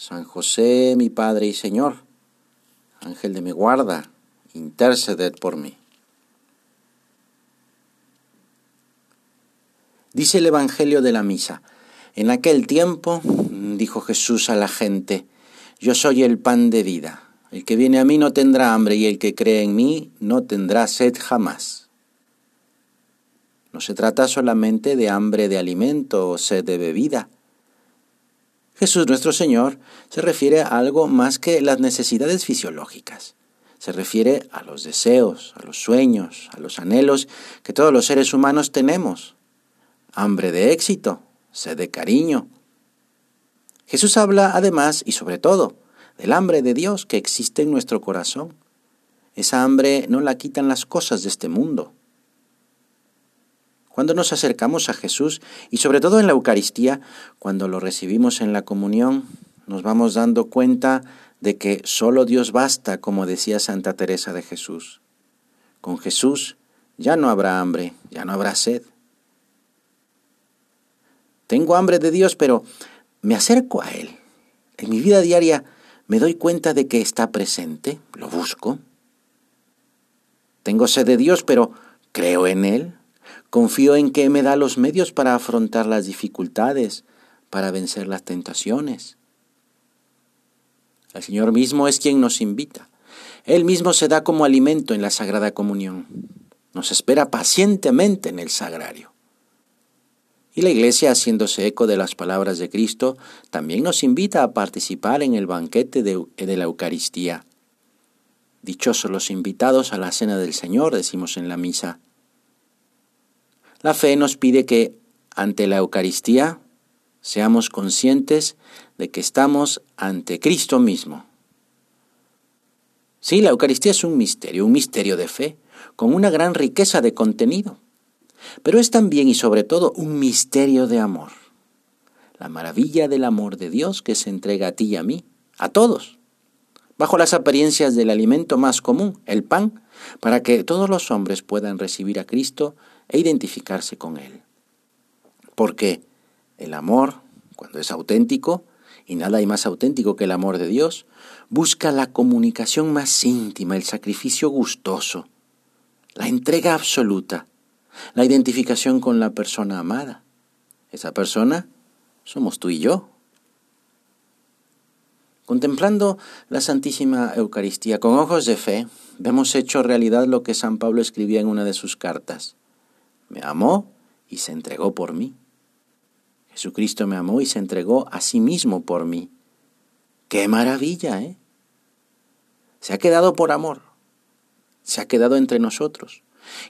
San José, mi Padre y Señor, Ángel de mi guarda, interceded por mí. Dice el Evangelio de la Misa, en aquel tiempo dijo Jesús a la gente, yo soy el pan de vida, el que viene a mí no tendrá hambre y el que cree en mí no tendrá sed jamás. No se trata solamente de hambre de alimento o sed de bebida, Jesús nuestro Señor se refiere a algo más que las necesidades fisiológicas. Se refiere a los deseos, a los sueños, a los anhelos que todos los seres humanos tenemos. Hambre de éxito, sed de cariño. Jesús habla además y sobre todo del hambre de Dios que existe en nuestro corazón. Esa hambre no la quitan las cosas de este mundo. Cuando nos acercamos a Jesús y sobre todo en la Eucaristía, cuando lo recibimos en la comunión, nos vamos dando cuenta de que solo Dios basta, como decía Santa Teresa de Jesús. Con Jesús ya no habrá hambre, ya no habrá sed. Tengo hambre de Dios, pero me acerco a Él. En mi vida diaria me doy cuenta de que está presente, lo busco. Tengo sed de Dios, pero creo en Él, Confío en que me da los medios para afrontar las dificultades, para vencer las tentaciones. El Señor mismo es quien nos invita. Él mismo se da como alimento en la Sagrada Comunión. Nos espera pacientemente en el sagrario. Y la Iglesia, haciéndose eco de las palabras de Cristo, también nos invita a participar en el banquete de, de la Eucaristía. Dichosos los invitados a la cena del Señor, decimos en la misa. La fe nos pide que ante la Eucaristía seamos conscientes de que estamos ante Cristo mismo. Sí, la Eucaristía es un misterio, un misterio de fe, con una gran riqueza de contenido, pero es también y sobre todo un misterio de amor. La maravilla del amor de Dios que se entrega a ti y a mí, a todos, bajo las apariencias del alimento más común, el pan, para que todos los hombres puedan recibir a Cristo e identificarse con Él. Porque el amor, cuando es auténtico, y nada hay más auténtico que el amor de Dios, busca la comunicación más íntima, el sacrificio gustoso, la entrega absoluta, la identificación con la persona amada. Esa persona somos tú y yo. Contemplando la Santísima Eucaristía con ojos de fe, vemos hecho realidad lo que San Pablo escribía en una de sus cartas me amó y se entregó por mí. Jesucristo me amó y se entregó a sí mismo por mí. ¡Qué maravilla, eh! Se ha quedado por amor, se ha quedado entre nosotros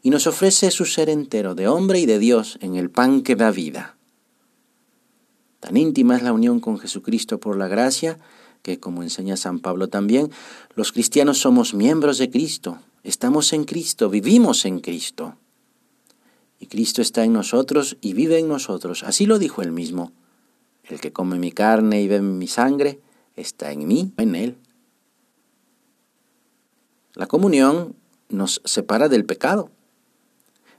y nos ofrece su ser entero de hombre y de Dios en el pan que da vida. Tan íntima es la unión con Jesucristo por la gracia que, como enseña San Pablo también, los cristianos somos miembros de Cristo, estamos en Cristo, vivimos en Cristo Cristo está en nosotros y vive en nosotros. Así lo dijo él mismo. El que come mi carne y bebe mi sangre está en mí, en él. La comunión nos separa del pecado.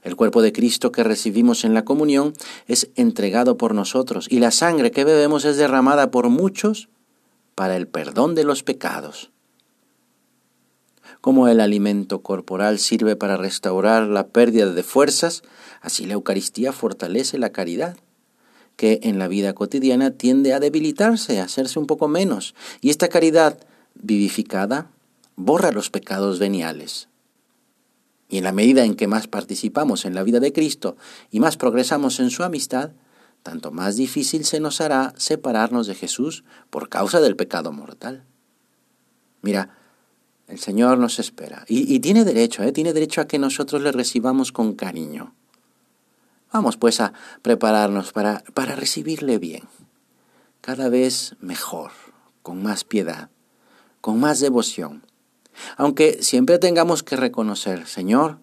El cuerpo de Cristo que recibimos en la comunión es entregado por nosotros y la sangre que bebemos es derramada por muchos para el perdón de los pecados. Como el alimento corporal sirve para restaurar la pérdida de fuerzas, así la Eucaristía fortalece la caridad, que en la vida cotidiana tiende a debilitarse, a hacerse un poco menos, y esta caridad vivificada borra los pecados veniales. Y en la medida en que más participamos en la vida de Cristo y más progresamos en su amistad, tanto más difícil se nos hará separarnos de Jesús por causa del pecado mortal. Mira, el Señor nos espera. Y, tiene derecho, ¿eh? tiene derecho a que nosotros le recibamos con cariño. Vamos pues a prepararnos para, para recibirle bien, cada vez mejor, con más piedad, con más devoción. Aunque siempre tengamos que reconocer, Señor,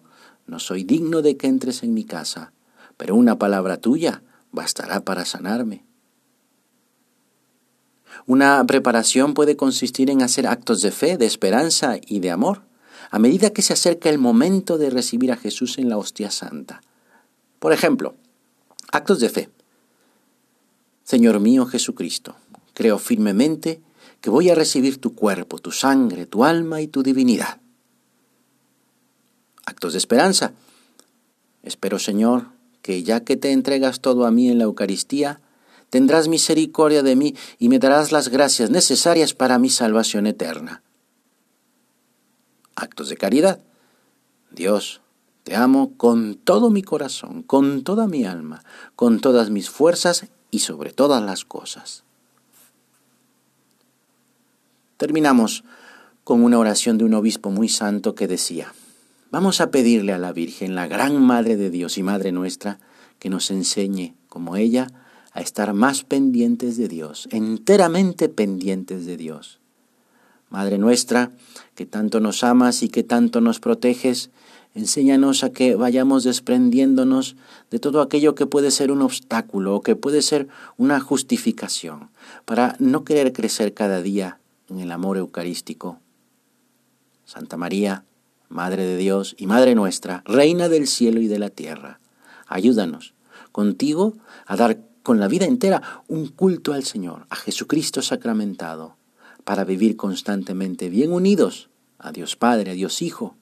no soy digno de que entres en mi casa, pero una palabra tuya bastará para sanarme. Una preparación puede consistir en hacer actos de fe, de esperanza y de amor, a medida que se acerca el momento de recibir a Jesús en la hostia santa. Por ejemplo, actos de fe. Señor mío Jesucristo, creo firmemente que voy a recibir tu cuerpo, tu sangre, tu alma y tu divinidad. Actos de esperanza. Espero, Señor, que ya que te entregas todo a mí en la Eucaristía, tendrás misericordia de mí y me darás las gracias necesarias para mi salvación eterna. Actos de caridad. Dios, te amo con todo mi corazón, con toda mi alma, con todas mis fuerzas y sobre todas las cosas. Terminamos con una oración de un obispo muy santo que decía, vamos a pedirle a la Virgen, la gran Madre de Dios y Madre nuestra, que nos enseñe, como ella, a estar más pendientes de Dios, enteramente pendientes de Dios. Madre nuestra, que tanto nos amas y que tanto nos proteges, enséñanos a que vayamos desprendiéndonos de todo aquello que puede ser un obstáculo o que puede ser una justificación, para no querer crecer cada día en el amor eucarístico. Santa María, Madre de Dios y Madre nuestra, Reina del cielo y de la tierra, ayúdanos contigo a dar con la vida entera un culto al Señor, a Jesucristo sacramentado, para vivir constantemente bien unidos a Dios Padre, a Dios Hijo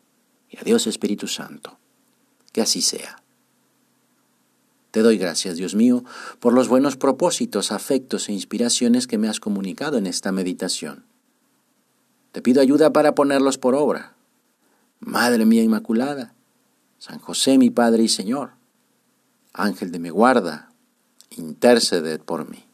y a Dios Espíritu Santo. Que así sea. Te doy gracias, Dios mío, por los buenos propósitos, afectos e inspiraciones que me has comunicado en esta meditación. Te pido ayuda para ponerlos por obra. Madre mía Inmaculada, San José mi Padre y Señor, Ángel de mi guarda, interceded por mí.